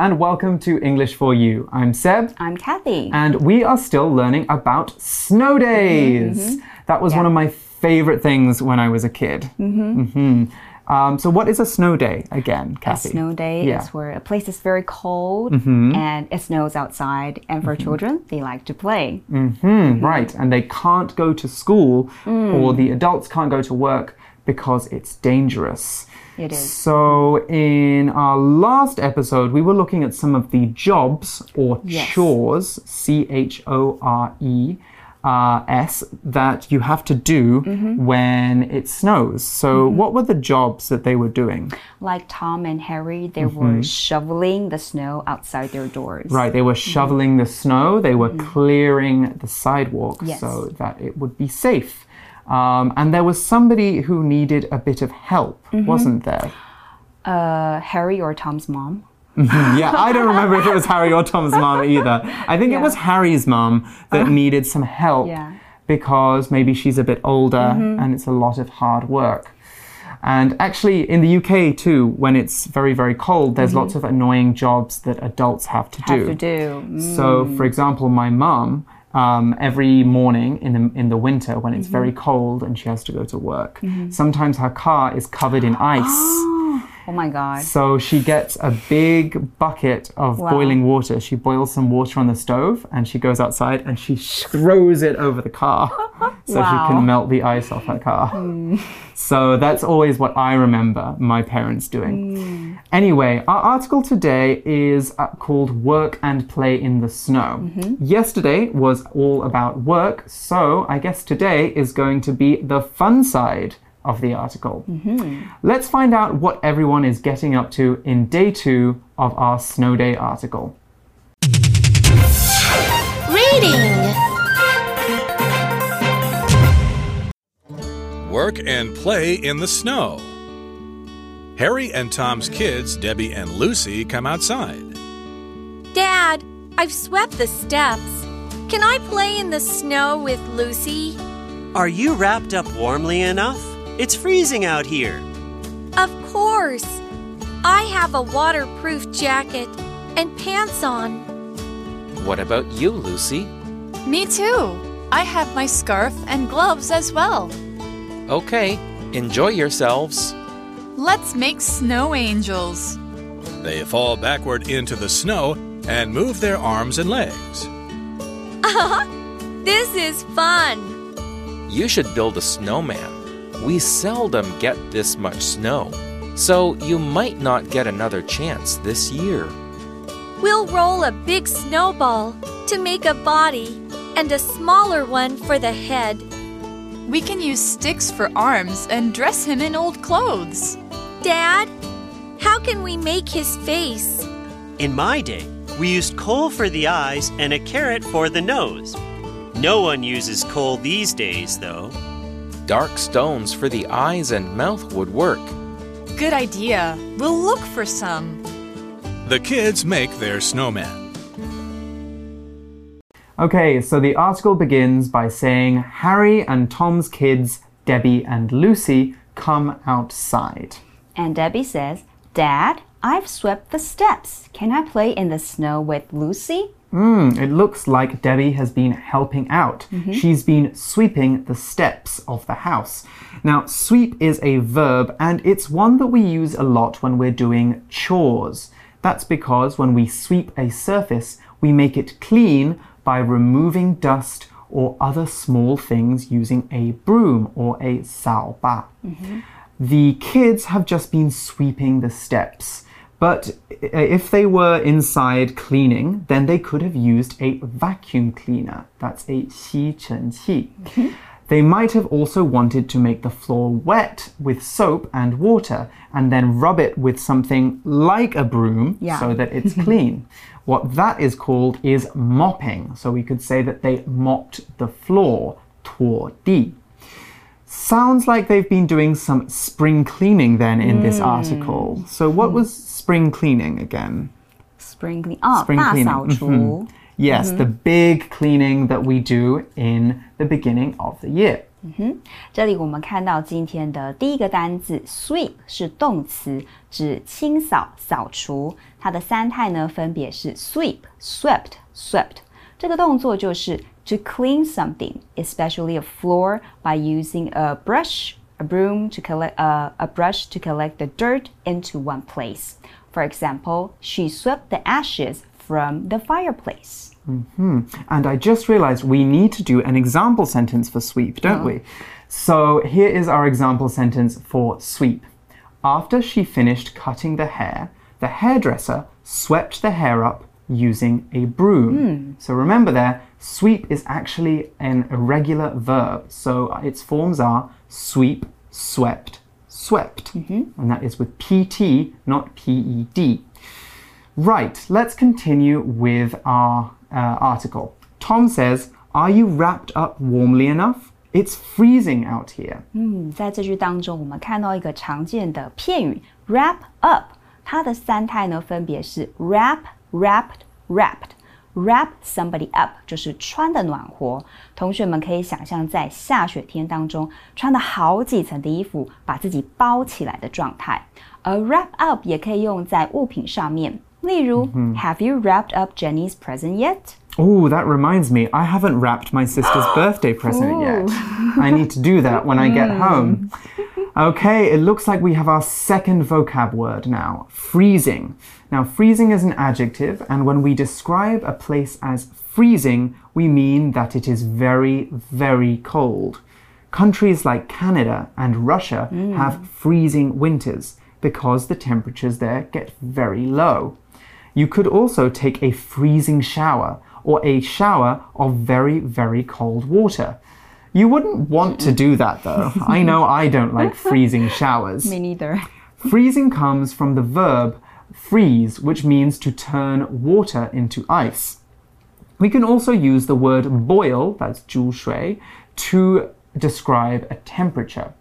And welcome to English for You. I'm Seb. I'm Kathy. And we are still learning about snow days. Mm -hmm. That was yeah. one of my favorite things when I was a kid. Mm -hmm. Mm -hmm. Um, so, what is a snow day again, Kathy? A snow day yeah. is where a place is very cold and it snows outside, and for children, they like to play. Right, and they can't go to school mm. or the adults can't go to work because it's dangerous. It is. So, in our last episode, we were looking at some of the jobs or yes. chores, C H O R E. Uh, S that you have to do mm -hmm. when it snows. So, mm -hmm. what were the jobs that they were doing? Like Tom and Harry, they mm -hmm. were shoveling the snow outside their doors. Right, they were mm-hmm. shoveling the snow, they were mm-hmm. clearing the sidewalk yes. so that it would be safe. Um, and there was somebody who needed a bit of help, mm -hmm. wasn't there? Uh, Harry or Tom's mom. Mm-hmm. yeah, I don't remember if it was Harry or Tom's mom either. I think yeah. it was Harry's mom that uh, needed some help yeah. because maybe she's a bit older mm -hmm. and it's a lot of hard work. And actually, in the UK too, when it's very, very cold, there's mm -hmm. lots of annoying jobs that adults have to have do. To do. Mm. So, for example, my mom um, every morning in the in the winter when it's mm -hmm. very cold and she has to go to work. Mm -hmm. Sometimes her car is covered in ice. Oh my God. So she gets a big bucket of wow. boiling water. She boils some water on the stove and she goes outside and she throws it over the car so wow. she can melt the ice off her car. Mm. So that's always what I remember my parents doing. Mm. Anyway, our article today is uh, called Work and Play in the Snow. Mm -hmm. Yesterday was all about work, so I guess today is going to be the fun side of the article. Mm -hmm. Let's find out what everyone is getting up to in day two of our Snow Day article. Reading Work and play in the snow. Harry and Tom's kids, Debbie and Lucy, come outside. Dad, I've swept the steps. Can I play in the snow with Lucy? Are you wrapped up warmly enough? It's freezing out here. Of course. I have a waterproof jacket and pants on. What about you, Lucy? Me too. I have my scarf and gloves as well. Okay, enjoy yourselves. Let's make snow angels. They fall backward into the snow and move their arms and legs. this is fun. You should build a snowman we seldom get this much snow, so you might not get another chance this year. We'll roll a big snowball to make a body and a smaller one for the head. We can use sticks for arms and dress him in old clothes. Dad, how can we make his face? In my day, we used coal for the eyes and a carrot for the nose. No one uses coal these days, though. Dark stones for the eyes and mouth would work. Good idea. We'll look for some. The kids make their snowman. Okay, so the article begins by saying Harry and Tom's kids, Debbie and Lucy, come outside. And Debbie says, Dad, I've swept the steps. Can I play in the snow with Lucy? Mm, it looks like Debbie has been helping out. Mm -hmm. She's been sweeping the steps of the house. Now, sweep is a verb and it's one that we use a lot when we're doing chores. That's because when we sweep a surface, we make it clean by removing dust or other small things using a broom or a 扫把. Mm -hmm. The kids have just been sweeping the steps. But if they were inside cleaning, then they could have used a vacuum cleaner. That's a 吸尘器. Mm-hmm. They might have also wanted to make the floor wet with soap and water and then rub it with something like a broom yeah. so that it's clean. What that is called is mopping. So we could say that they mopped the floor, 拖地. Sounds like they've been doing some spring cleaning then in mm. this article. So what was spring cleaning again? Spring cleaning. Oh, spring cleaning. Mm -hmm. Yes, the big cleaning that we do in the beginning of the year. 这里我们看到今天的第一个单字 sweep 是动词，指清扫、扫除。它的三态呢分别是 sweep、swept、swept。 这个动作就是 to clean something, especially a floor, by using a brush, a broom to collect uh, a brush to collect the dirt into one place. For example, she swept the ashes from the fireplace. And I just realized we need to do an example sentence for sweep, don't we? So here is our example sentence for sweep. After she finished cutting the hair, the hairdresser swept the hair up using a broom. So remember there, sweep is actually an irregular verb. So its forms are sweep, swept, swept. And that is with PT, not PED. Right, let's continue with our uh, article. Tom says, Are you wrapped up warmly enough? It's freezing out here. 嗯，在这句当中，我们看到一个常见的片语 wrap up，它的三态呢分别是 wrap、 wrapped、wrapped。Wrap somebody up 就是穿的暖和。同学们可以想象在下雪天当中，穿了好几层的衣服，把自己包起来的状态。而 wrap up 也可以用在物品上面，例如、Have you wrapped up Jenny's present yet？ Oh, that reminds me, I haven't wrapped my sister's birthday present yet. I need to do that when I get home. Okay, it looks like we have our second vocab word now freezing. Now, freezing is an adjective, and when we describe a place as freezing, we mean that it is very, very cold. Countries like Canada and Russia mm. have freezing winters because the temperatures there get very low. You could also take a freezing shower or a shower of very, very cold water. You wouldn't want to do that though. I know I don't like freezing showers. Me neither. Freezing comes from the verb freeze, which means to turn water into ice. We can also use the word boil, that's 煮水, to describe a temperature.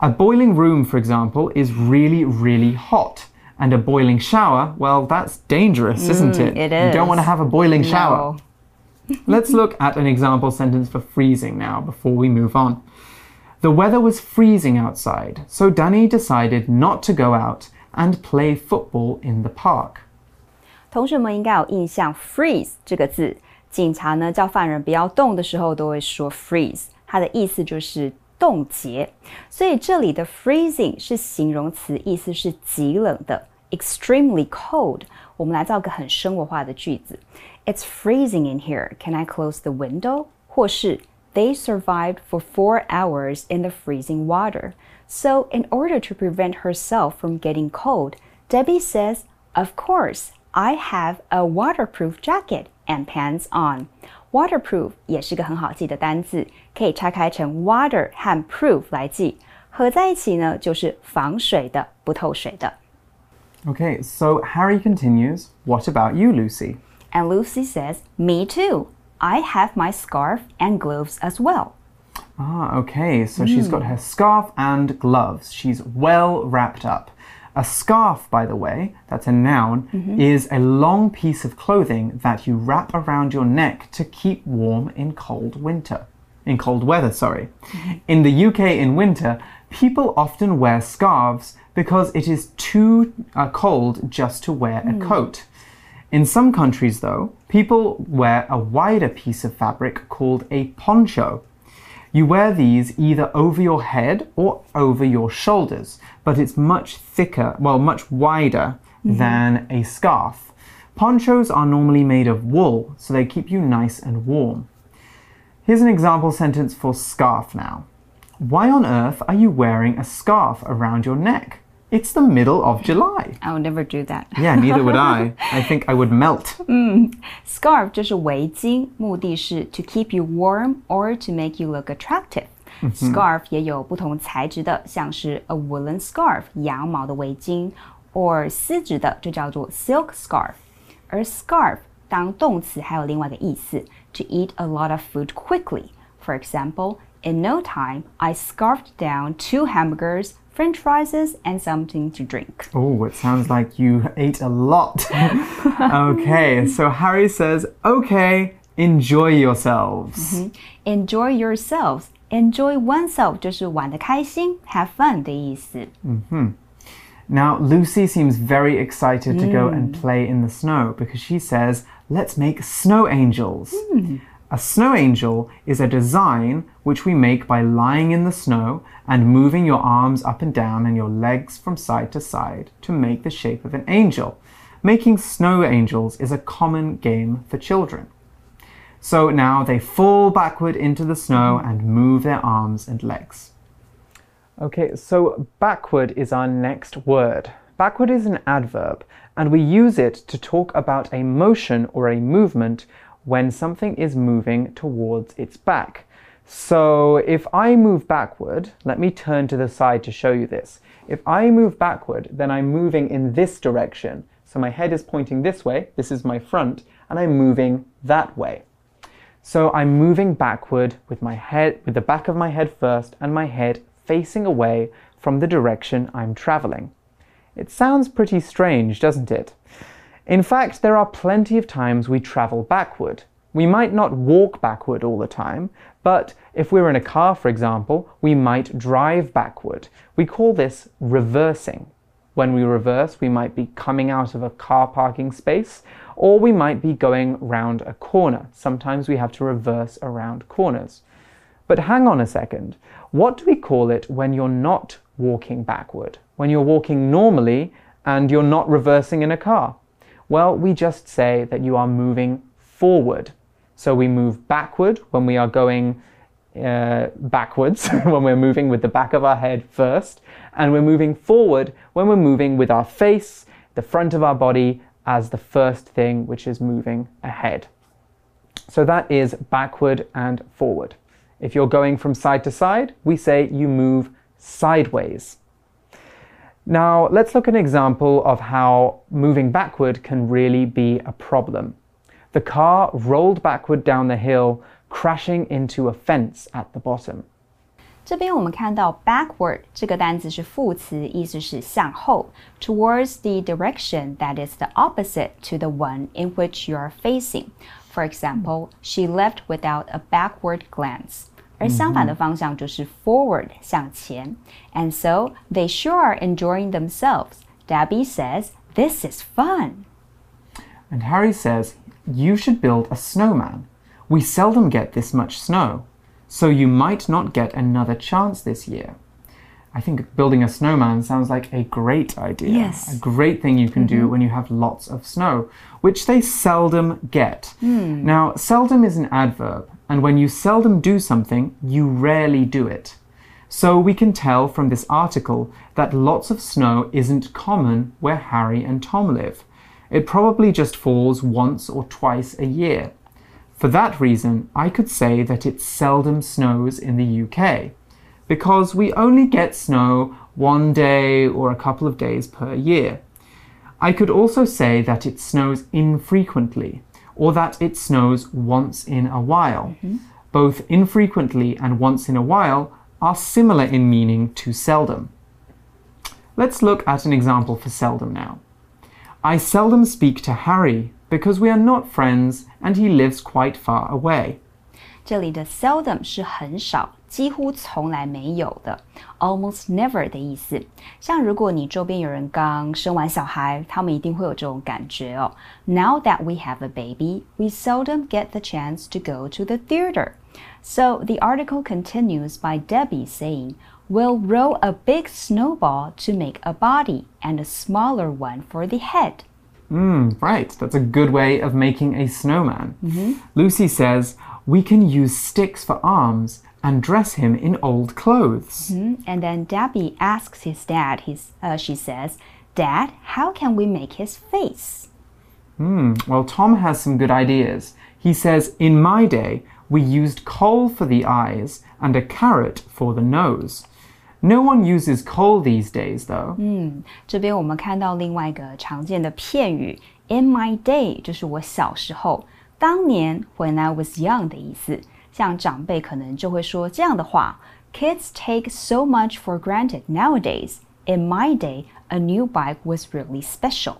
A boiling room, for example, is really, really hot. And a boiling shower, well, that's dangerous, isn't mm, it? it You don't want to have a boiling shower. No. Let's look at an example sentence for freezing now before we move on. The weather was freezing outside, so Danny decided not to go out and play football in the park. 同学们应该有印象，freeze 这个字，警察呢叫犯人不要动的时候都会说 freeze，它的意思就是冻结。所以这里的 freezing 是形容词，意思是极冷的，extremely cold。我们来造个很生活化的句子 ：It's freezing in here. Can I close the window? 或是 They survived for four hours in the freezing water. So, in order to prevent herself from getting cold, Debbie says, Of course, I have a waterproof jacket and pants on. Waterproof 也是个很好记的单字，可以拆开成 water 和 proof 来记，合在一起呢就是防水的、不透水的。 Okay, so Harry continues, What about you, Lucy? And Lucy says, Me too. I have my scarf and gloves as well. Ah, okay, so she's got her scarf and gloves. She's well wrapped up. A scarf, by the way, that's a noun, is a long piece of clothing that you wrap around your neck to keep warm in cold winter. In cold weather, sorry. In the UK in winter, people often wear scarves because it is too uh, cold just to wear a coat. In some countries, though, people wear a wider piece of fabric called a poncho. You wear these either over your head or over your shoulders, but it's much thicker, well, much wider mm-hmm. than a scarf. Ponchos are normally made of wool, so they keep you nice and warm. Here's an example sentence for scarf now. Why on earth are you wearing a scarf around your neck? It's the middle of July. I will never do that. Yeah, neither would I. I think I would melt. Scarf 就是围巾，目的是 to keep you warm or to make you look attractive。Scarf 也有不同材质的，像是 a woolen scarf 羊毛的围巾，or 丝质的就叫做 silk scarf。而 scarf 当动词还有另外一个意思，to eat a lot of food quickly。For example, in no time, I scarfed down two hamburgers French fries, and something to drink. Oh, it sounds like you ate a lot. okay, so Harry says, okay, enjoy yourselves. Enjoy yourselves. Enjoy oneself 就是玩的开心，have fun 的意思。 Now, Lucy seems very excited to go and play in the snow because she says, let's make snow angels. A snow angel is a design which we make by lying in the snow and moving your arms up and down and your legs from side to side to make the shape of an angel. Making snow angels is a common game for children. So now they fall backward into the snow and move their arms and legs. Okay, so backward is our next word. Backward is an adverb, and we use it to talk about a motion or a movement when something is moving towards its back. So if I move backward, let me turn to the side to show you this. If I move backward, then I'm moving in this direction. So my head is pointing this way, this is my front, and I'm moving that way. So I'm moving backward with my head with the back of my head first and my head facing away from the direction I'm traveling. It sounds pretty strange, doesn't it? In fact, there are plenty of times we travel backward. We might not walk backward all the time, but if we're in a car, for example, we might drive backward. We call this reversing. When we reverse, we might be coming out of a car parking space, or we might be going round a corner. Sometimes we have to reverse around corners. But hang on a second. What do we call it when you're not walking backward? When you're walking normally and you're not reversing in a car? Well, we just say that you are moving forward. So we move backward when we are going uh, backwards, when we're moving with the back of our head first, and we're moving forward when we're moving with our face, the front of our body, as the first thing which is moving ahead. So that is backward and forward. If you're going from side to side, we say you move sideways. Now, let's look at an example of how moving backward can really be a problem. The car rolled backward down the hill, crashing into a fence at the bottom. 这边我们看到 backward 这个单词是副词，意思是向后，towards the direction that is the opposite to the one in which you are facing. For example, she left without a backward glance. 而相反的方向就是 forward 向前，and so they sure are enjoying themselves. Debbie says, "This is fun." And Harry says, You should build a snowman. We seldom get this much snow, so you might not get another chance this year. I think building a snowman sounds like a great idea. Yes. A great thing you can do mm-hmm. when you have lots of snow, which they seldom get. Hmm. Now, seldom is an adverb, and when you seldom do something, you rarely do it. So we can tell from this article that lots of snow isn't common where Harry and Tom live. It probably just falls once or twice a year. For that reason, I could say that it seldom snows in the UK, because we only get snow one day or a couple of days per year. I could also say that it snows infrequently, or that it snows once in a while. Both infrequently and once in a while are similar in meaning to seldom. Let's look at an example for seldom now. I seldom speak to Harry because we are not friends and he lives quite far away. 这里的 seldom 是很少， 几乎从来没有的，almost never 的意思。像如果你周边有人刚生完小孩，他们一定会有这种感觉哦。Now that we have a baby, we seldom get the chance to go to the theater. So the article continues by Debbie saying, We'll roll a big snowball to make a body and a smaller one for the head. Mm, right, that's a good way of making a snowman. Lucy says, We can use sticks for arms and dress him in old clothes. And then Debbie asks his dad, his, uh, she says, Dad, how can we make his face? Hmm, well, Tom has some good ideas. He says, In my day, we used coal for the eyes and a carrot for the nose. No one uses coal these days, though. 这边我们看到另外一个常见的片语，in my day 就是我小时候，当年 when I was young 的意思。 像长辈可能就会说这样的话：Kids take so much for granted nowadays. In my day, a new bike was really special.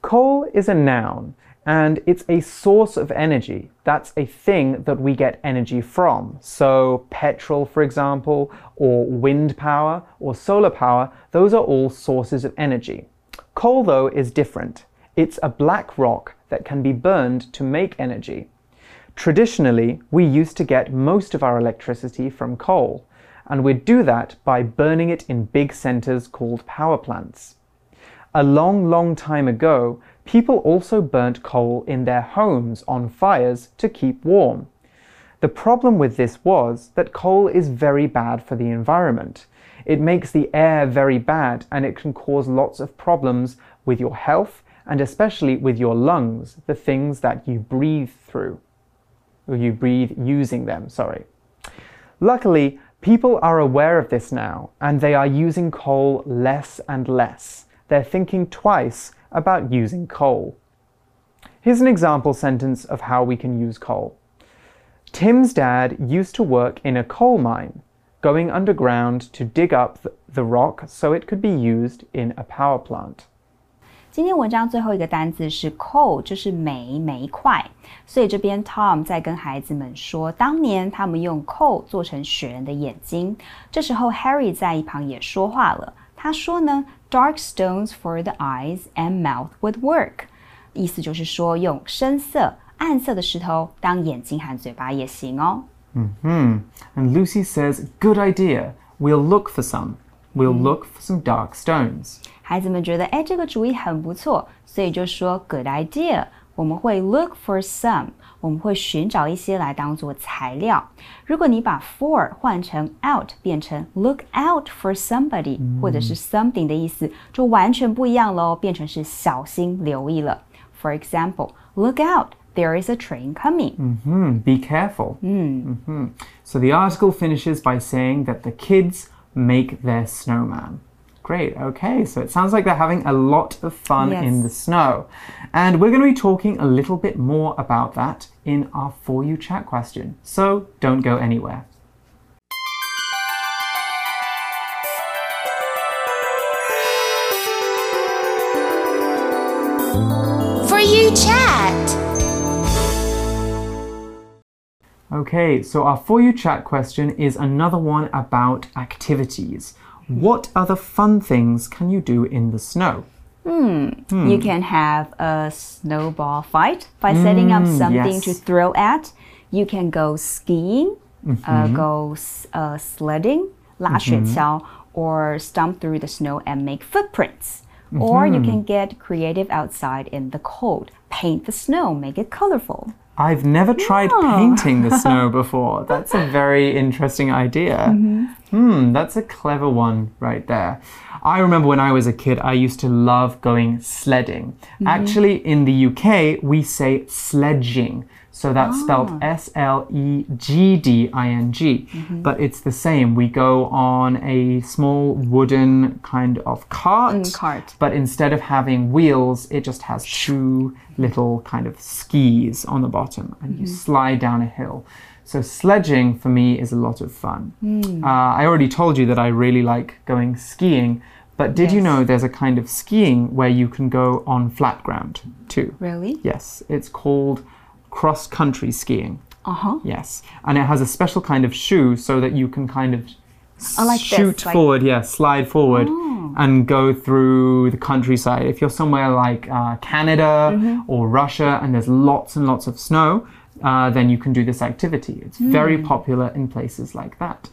Coal is a noun and it's a source of energy. That's a thing that we get energy from. So, petrol, for example, or wind power or solar power, those are all sources of energy. Coal, though, is different. It's a black rock that can be burned to make energy. Traditionally, we used to get most of our electricity from coal, and we'd do that by burning it in big centers called power plants. A long, long time ago, people also burnt coal in their homes on fires to keep warm. The problem with this was that coal is very bad for the environment. It makes the air very bad and it can cause lots of problems with your health and especially with your lungs, the things that you breathe through. You breathe using them, sorry. Luckily, people are aware of this now and they are using coal less and less. They're thinking twice about using coal. Here's an example sentence of how we can use coal. Tim's dad used to work in a coal mine, going underground to dig up the rock so it could be used in a power plant. 今天文章最后一个单字是 coal，就是煤煤块。所以这边 Tom 在跟孩子们说，当年他们用 coal 做成雪人的眼睛。这时候 Harry 在一旁也说话了，他说呢，dark stones for the eyes and mouth would work，意思就是说用深色、暗色的石头当眼睛和嘴巴也行哦。 Hmm. And Lucy says, Good idea. We'll look for some. We'll look for some dark stones. 孩子们觉得，哎，这个主意很不错，所以就说 good idea。我们会 look for some，我们会寻找一些来当做材料。如果你把 for 换成 out，变成 look out for somebody、或者是 something 的意思，就完全不一样喽，变成是小心留意了。For example, look out, there is a train coming. Hmm, be careful. Mhm. So the article finishes by saying that the kids make their snowman. Great, okay, so it sounds like they're having a lot of fun in the snow. And we're going to be talking a little bit more about that in our For You chat question. So don't go anywhere. For you chat. Okay, so our For You chat question is another one about activities. What other fun things can you do in the snow? You can have a snowball fight by setting up something to yes. throw at. You can go skiing, uh, go s- uh, sledding, 拉雪橇, or stomp through the snow and make footprints. Or you can get creative outside in the cold. Paint the snow, make it colorful. I've never tried painting the snow before. That's a very interesting idea. Hmm, Hmm, that's a clever one right there. I remember when I was a kid, I used to love going sledding. Mm-hmm. Actually, in the UK, we say sledging. So that's spelled ah. S L E G D I N G. Mm-hmm. But it's the same. We go on a small wooden kind of cart. Mm, cart. But instead of having wheels, it just has two little kind of skis on the bottom, and you mm-hmm. slide down a hill. So sledging for me is a lot of fun. Uh, I already told you that I really like going skiing, but did you know there's a kind of skiing where you can go on flat ground too? Really? Yes, it's called cross country skiing. Uh huh. Yes, and it has a special kind of shoe so that you can kind of Oh, like this, shoot like- forward, yeah, slide forward and go through the countryside. If you're somewhere like uh, Canada Mm-hmm. or Russia and there's lots and lots of snow, uh, then you can do this activity. It's very Hmm. popular in places like that.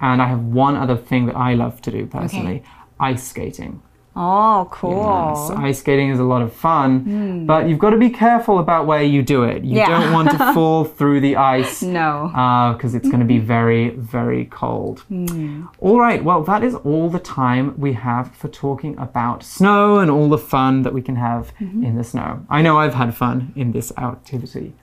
And I have one other thing that I love to do personally ice skating. Oh, cool. Yes, ice skating is a lot of fun, but you've got to be careful about where you do it. You Yeah. don't want to fall through the ice No. because it's going to be very, very cold. All right, well, that is all the time we have for talking about snow and all the fun that we can have in the snow. I know I've had fun in this activity.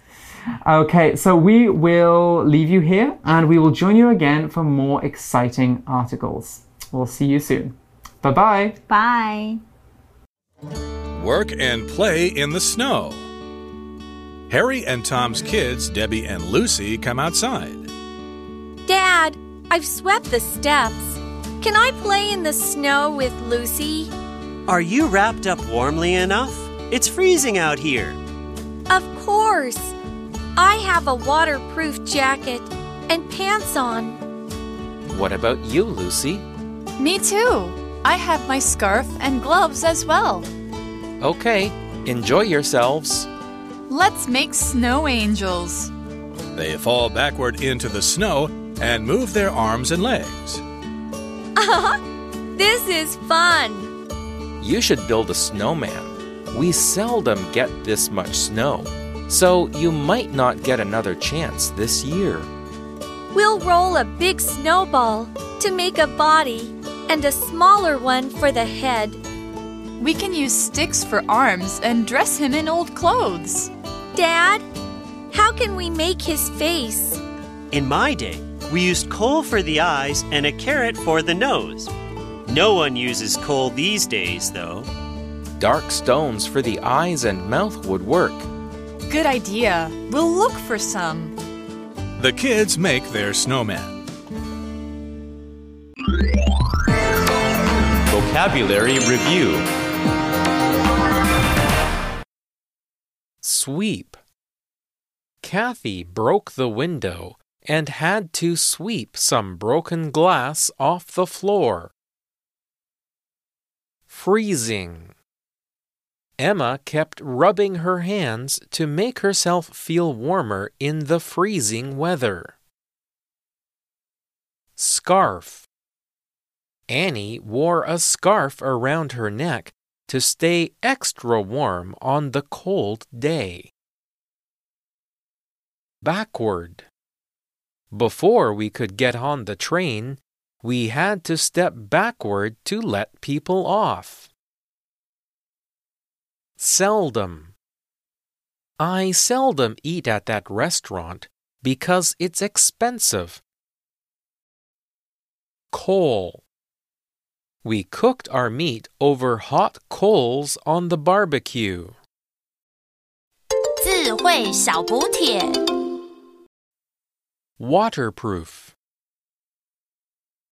Okay, so we will leave you here and we will join you again for more exciting articles. We'll see you soon. Bye bye. Bye. Work and play in the snow. Harry and Tom's kids, Debbie and Lucy, come outside. Dad, I've swept the steps. Can I play in the snow with Lucy? Are you wrapped up warmly enough? It's freezing out here. Of course. I have a waterproof jacket and pants on. What about you, Lucy? Me too. I have my scarf and gloves as well. Okay, enjoy yourselves. Let's make snow angels. They fall backward into the snow and move their arms and legs. This is fun. You should build a snowman. We seldom get this much snow, so you might not get another chance this year. We'll roll a big snowball to make a body and a smaller one for the head. We can use sticks for arms and dress him in old clothes. Dad, how can we make his face? In my day, we used coal for the eyes and a carrot for the nose. No one uses coal these days, though. Dark stones for the eyes and mouth would work. Good idea. We'll look for some. The kids make their snowman. Vocabulary Review Sweep. Kathy broke the window and had to sweep some broken glass off the floor. Freezing. Emma kept rubbing her hands to make herself feel warmer in the freezing weather. Scarf. Annie wore a scarf around her neck to stay extra warm on the cold day. Backward. Before we could get on the train, we had to step backward to let people off. Seldom. I seldom eat at that restaurant because it's expensive. Coal. We cooked our meat over hot coals on the barbecue. 智慧小补帖。 Waterproof.